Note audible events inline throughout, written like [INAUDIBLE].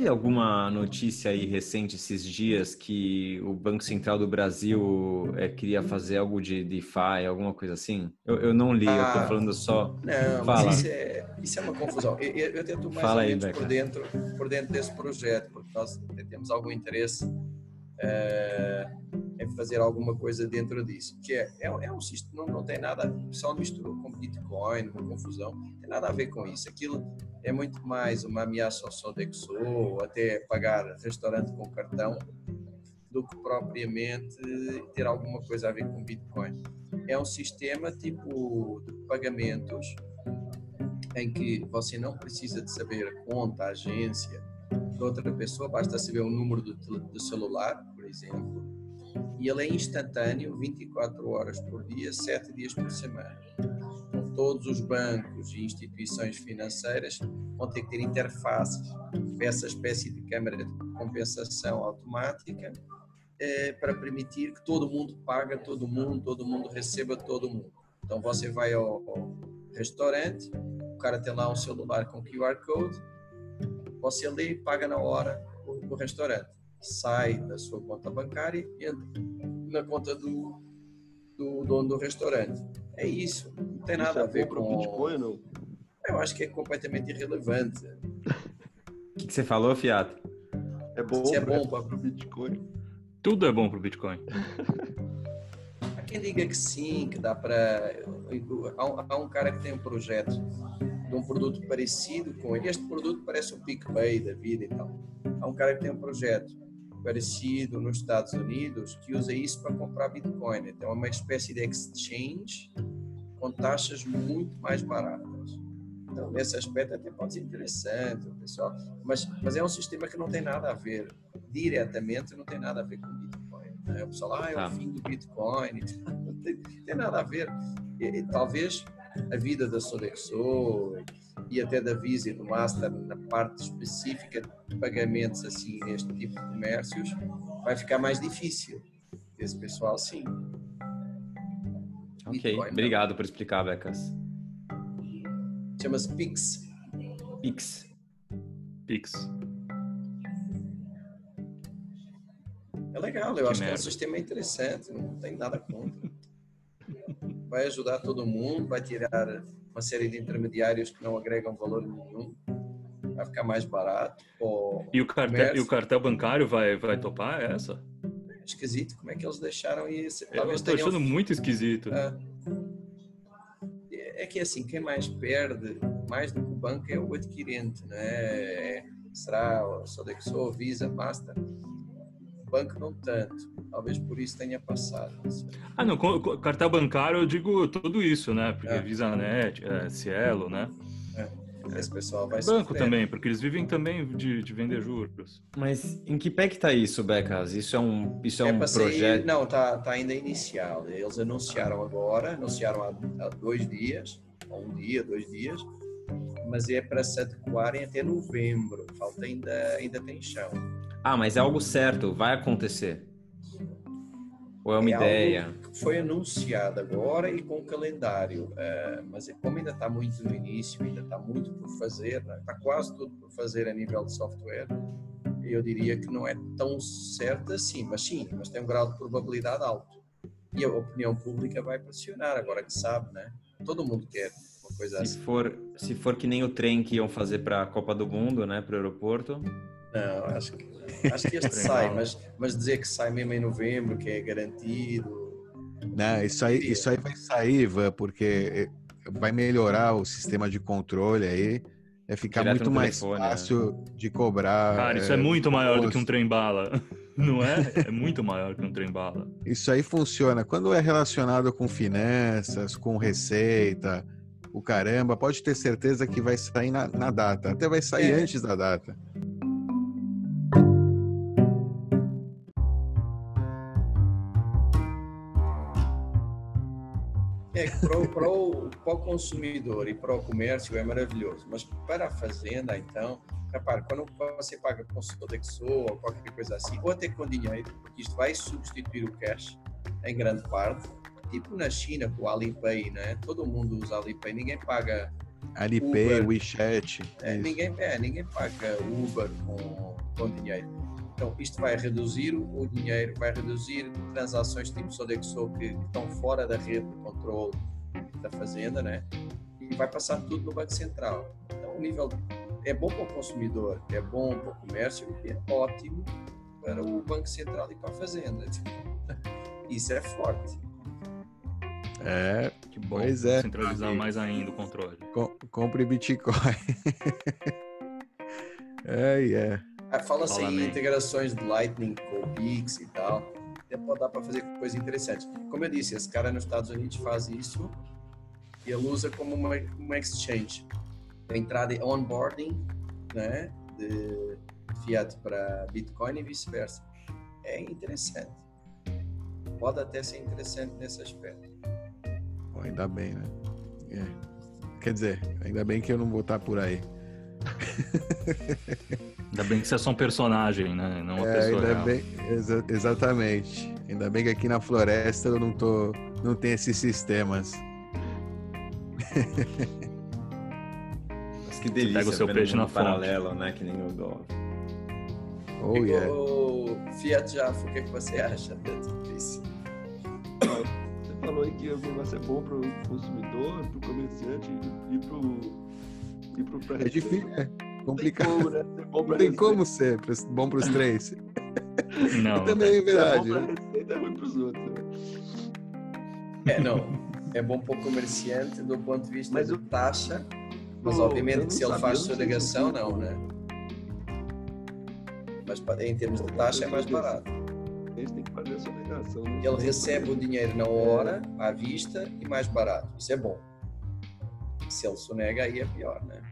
teve alguma notícia aí recente esses dias que o Banco Central do Brasil é, queria fazer algo de DeFi, alguma coisa assim? Eu, eu não li, ah, eu tô ah, falando só. Não, Fala. isso é, isso é uma confusão. Eu, eu, eu tento mais Fala ou menos aí, por, dentro, por dentro desse projeto, porque nós temos algum interesse uh, em fazer alguma coisa dentro disso. Que é, é, é um sistema, não, não tem nada, pessoal misturou com Bitcoin, uma confusão, não tem nada a ver com isso. Aquilo é muito mais uma ameaça ao Sodexo, ou até pagar restaurante com cartão, do que propriamente ter alguma coisa a ver com Bitcoin. É um sistema tipo de pagamentos em que você não precisa de saber a conta, a agência de outra pessoa, basta saber o número do, do celular, por exemplo, e ele é instantâneo 24 horas por dia, 7 dias por semana. Todos os bancos e instituições financeiras vão ter que ter interfaces essa espécie de câmara de compensação automática eh, para permitir que todo mundo paga todo mundo, todo mundo receba todo mundo. Então você vai ao, ao restaurante, o cara tem lá um celular com QR Code, você lê e paga na hora o, o restaurante. Sai da sua conta bancária e entra na conta do, do dono do restaurante. É isso. Não tem isso nada é a ver com. Bitcoin, não? Eu acho que é completamente irrelevante. O que, que, você falou, Fiato? É bom, Se é bom para o Bitcoin. Tudo é bom para o Bitcoin. [LAUGHS] Há quem diga que sim, que dá para. Há um cara que tem um projeto de um produto parecido com ele. Este produto parece um PicPay da vida e tal. Há um cara que tem um projeto parecido nos Estados Unidos que usa isso para comprar Bitcoin. Então é uma espécie de exchange com taxas muito mais baratas. Então, nesse aspecto até pode ser interessante, pessoal. Mas, mas é um sistema que não tem nada a ver, diretamente não tem nada a ver com Bitcoin. Né? O pessoal, ah, é o tá. fim do Bitcoin. [LAUGHS] Não tem, tem nada a ver. E, e, talvez a vida da Sodexo e até da Visa e do Master na parte específica de pagamentos assim neste tipo de comércios vai ficar mais difícil. Esse pessoal sim. Ok, Bitcoin, obrigado não. por explicar, Becas. Chama-se Pix. Pix. Pix. É legal, eu que acho merda. que é um sistema interessante, não tem nada contra vai ajudar todo mundo, vai tirar uma série de intermediários que não agregam valor nenhum, vai ficar mais barato. E o, cartel, e o cartel bancário vai, vai topar essa? É esquisito, como é que eles deixaram isso? Eu estou achando tenham... muito esquisito. É. é que assim, quem mais perde, mais do que o banco, é o adquirente, né? Será o Sodexo, Visa, Master? Banco não tanto. Talvez por isso tenha passado. Ah, não, cartão bancário eu digo tudo isso, né? Porque é. VisaNet, é, Cielo, né? É. Esse pessoal vai Banco também, porque eles vivem também de, de vender juros. Mas em que pé que tá isso, Becas? Isso é um, isso é, é um projeto? Não, tá, tá ainda inicial. Eles anunciaram agora, anunciaram há, há dois dias, um dia, dois dias, mas é para se adequarem até novembro. Falta ainda, ainda tem chão. Ah, mas é algo certo, vai acontecer. Ou é uma é ideia? foi anunciado agora e com calendário, uh, mas é como ainda está muito no início, ainda está muito por fazer, né? está quase tudo por fazer a nível de software, eu diria que não é tão certo assim, mas sim, mas tem um grau de probabilidade alto. E a opinião pública vai pressionar, agora que sabe, né? Todo mundo quer uma coisa se assim. For, se for que nem o trem que iam fazer para a Copa do Mundo, né, para o aeroporto, não, acho que, acho que este sai, mas, mas dizer que sai mesmo em novembro, que é garantido. Não, isso aí, isso aí vai sair, Ivan, porque vai melhorar o sistema de controle aí. É ficar Direto muito mais telefone, né? fácil né? de cobrar. Cara, isso é, é muito maior do que um trem-bala. [LAUGHS] Não é? É muito maior que um trem-bala. Isso aí funciona. Quando é relacionado com finanças, com receita, o caramba, pode ter certeza que vai sair na, na data. Até vai sair é. antes da data. Para o, para o consumidor e para o comércio é maravilhoso, mas para a fazenda, então, repare, quando você paga com Sodexo ou qualquer coisa assim, ou até com dinheiro, porque isto vai substituir o cash em grande parte, tipo na China com o Alipay, né? todo mundo usa Alipay, ninguém paga Alipay, Uber, WeChat. É, ninguém, é, ninguém paga Uber com com dinheiro. Então, isto vai reduzir o dinheiro, vai reduzir transações tipo Sodexo que estão fora da rede de controle da fazenda, né? E vai passar tudo no Banco Central. Então, o nível é bom para o consumidor, é bom para o comércio e é ótimo para o Banco Central e para a fazenda. [LAUGHS] Isso é forte. É, que bom. Pois é. Centralizar mais ainda o controle. Com, compre Bitcoin. [LAUGHS] é, é. Fala-se Fala em integrações de Lightning com o Pix e tal. Até pode dar para fazer coisa interessante. Como eu disse, esse cara nos Estados Unidos faz isso e ele usa como uma, uma exchange. A entrada de onboarding né, de fiat para Bitcoin e vice-versa. É interessante. Pode até ser interessante nesse aspecto. ainda bem, né? É. Quer dizer, ainda bem que eu não vou estar por aí. Ainda bem que você é só um personagem, né? Não uma é, pessoa ainda real. Bem, exa exatamente. Ainda bem que aqui na floresta eu não tô, não tem esses sistemas. [LAUGHS] Mas que delícia. Pega o seu peixe na paralelo, né? Que nem o do. Oh, yeah. O Fiat Jaffa, o que, é que você acha disso? Você falou aí que o negócio é bom para o consumidor, para o comerciante e para o. É difícil, é complicado. Tem como, né? Não tem como ser bom para os três. Não. [LAUGHS] também é verdade. É bom pra receita, é ruim para os outros. Né? É, não. É bom para o comerciante do ponto de vista mas de taxa, mas obviamente que se ele faz sonegação, não, né? Mas em termos de taxa é mais barato. Né? Ele recebe o dinheiro na hora, à vista e mais barato. Isso é bom. Se ele sonega, aí é pior, né?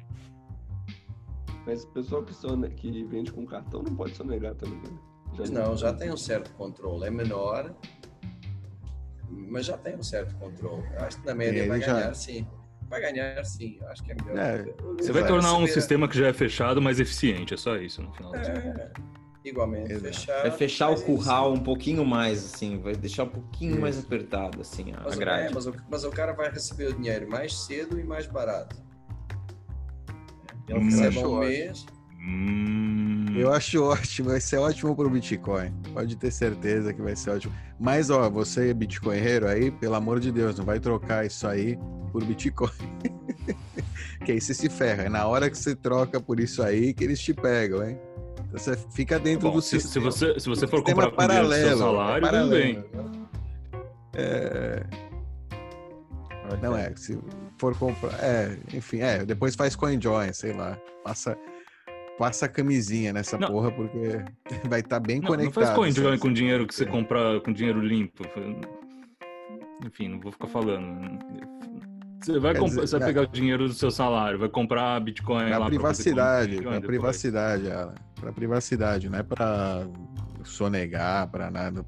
Mas o pessoal que, que vende com cartão não pode sonegar também, né? Já não, já tem um certo controle. É menor, mas já tem um certo controle. Acho que na média vai já... ganhar sim. Vai ganhar sim, acho que é melhor. É, você vai, vai tornar um sistema que já é fechado mais eficiente, é só isso no final. É, igualmente, Exato. fechar. Vai fechar o curral isso. um pouquinho mais, assim, vai deixar um pouquinho isso. mais apertado, assim, a, mas, grade. É, mas, o, mas o cara vai receber o dinheiro mais cedo e mais barato. Ele hum, recebe um mês. Hum. Eu acho ótimo, vai ser ótimo para o Bitcoin. Pode ter certeza que vai ser ótimo. Mas, ó, você é bitcoinheiro aí, pelo amor de Deus, não vai trocar isso aí por Bitcoin. [LAUGHS] que aí você se ferra. É na hora que você troca por isso aí que eles te pegam, hein? Então você fica dentro Bom, do se, sistema. Se você, se você for comprar paralelo, seu salário, é paralelo, bem. É... Não é, se for comprar. É, enfim, é, depois faz CoinJoin, sei lá. Passa, passa a camisinha nessa não. porra, porque [LAUGHS] vai estar tá bem não, conectado. Não faz CoinJoin com dinheiro que você compra com dinheiro limpo. Enfim, não vou ficar falando. Você vai, comprar, dizer, você vai pegar o dinheiro do seu salário, vai comprar Bitcoin pra lá. Privacidade, pra privacidade, para privacidade, não é para sonegar, para nada.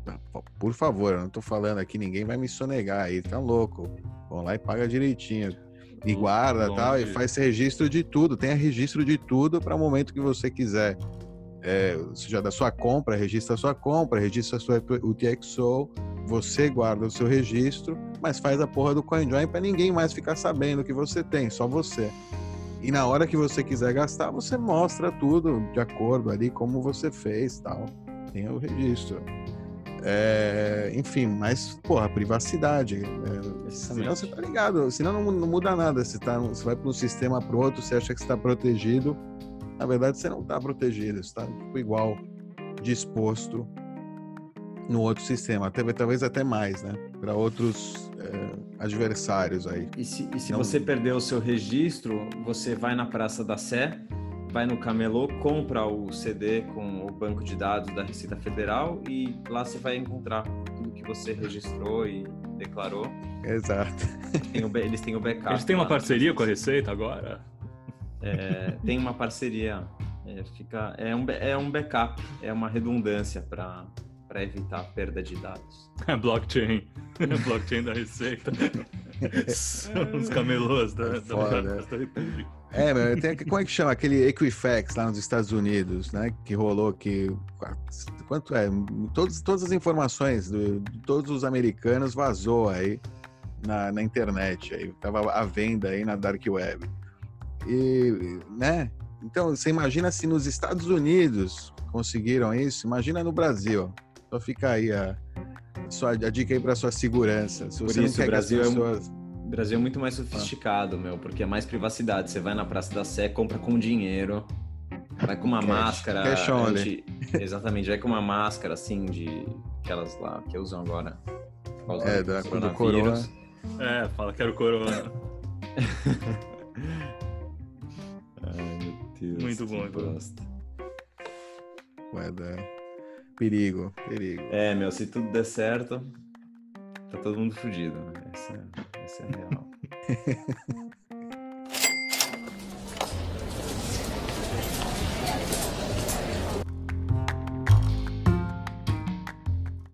Por favor, eu não tô falando aqui, ninguém vai me sonegar aí, tá louco. Vão lá e paga direitinho. E guarda Bom, tal, e faz registro de tudo. Tenha registro de tudo para o momento que você quiser. É, seja da sua compra, registra a sua compra, registra a sua UTXO, você guarda o seu registro, mas faz a porra do CoinJoin para ninguém mais ficar sabendo que você tem, só você. E na hora que você quiser gastar, você mostra tudo de acordo ali como você fez, tal. Tem o registro. É, enfim, mas, porra, privacidade. É, senão você tá ligado, senão não, não muda nada. Você, tá, você vai para um sistema para outro, você acha que está protegido. Na verdade, você não está protegido, você está tipo, igual, disposto no outro sistema, até, talvez até mais, né? Para outros é, adversários aí. E se, e se não... você perder o seu registro, você vai na Praça da Sé vai no camelô, compra o CD com banco de dados da Receita Federal e lá você vai encontrar tudo que você registrou e declarou. Exato. Tem o, eles têm o backup. Eles têm uma parceria com a Receita agora? É, tem uma parceria. É, fica, é, um, é um backup, é uma redundância para para evitar perda de dados. É [LAUGHS] blockchain. [LAUGHS] blockchain da Receita. [LAUGHS] São os camelôs da, Foda, da, da República. É, meu, tem, como é que chama? Aquele Equifax lá nos Estados Unidos, né? Que rolou que. Quanto é? Todos, todas as informações de, de todos os americanos vazou aí na, na internet. Aí tava à venda aí na Dark Web. E, né? Então, você imagina se nos Estados Unidos conseguiram isso, imagina no Brasil. Só fica aí a, sua, a dica aí para sua segurança. Se Por isso, o Brasil, pessoas... é, o Brasil é muito mais sofisticado, meu, porque é mais privacidade. Você vai na Praça da Sé, compra com dinheiro, vai com uma cash, máscara. Cash anti... [LAUGHS] Exatamente, vai com uma máscara assim de aquelas lá que usam agora. É, da, do corona. É, fala que era o corona. [LAUGHS] Ai, meu Deus. Muito bom, bosta. Vai dar. Perigo, perigo. É, meu, se tudo der certo, tá todo mundo fudido. Essa, essa é a real.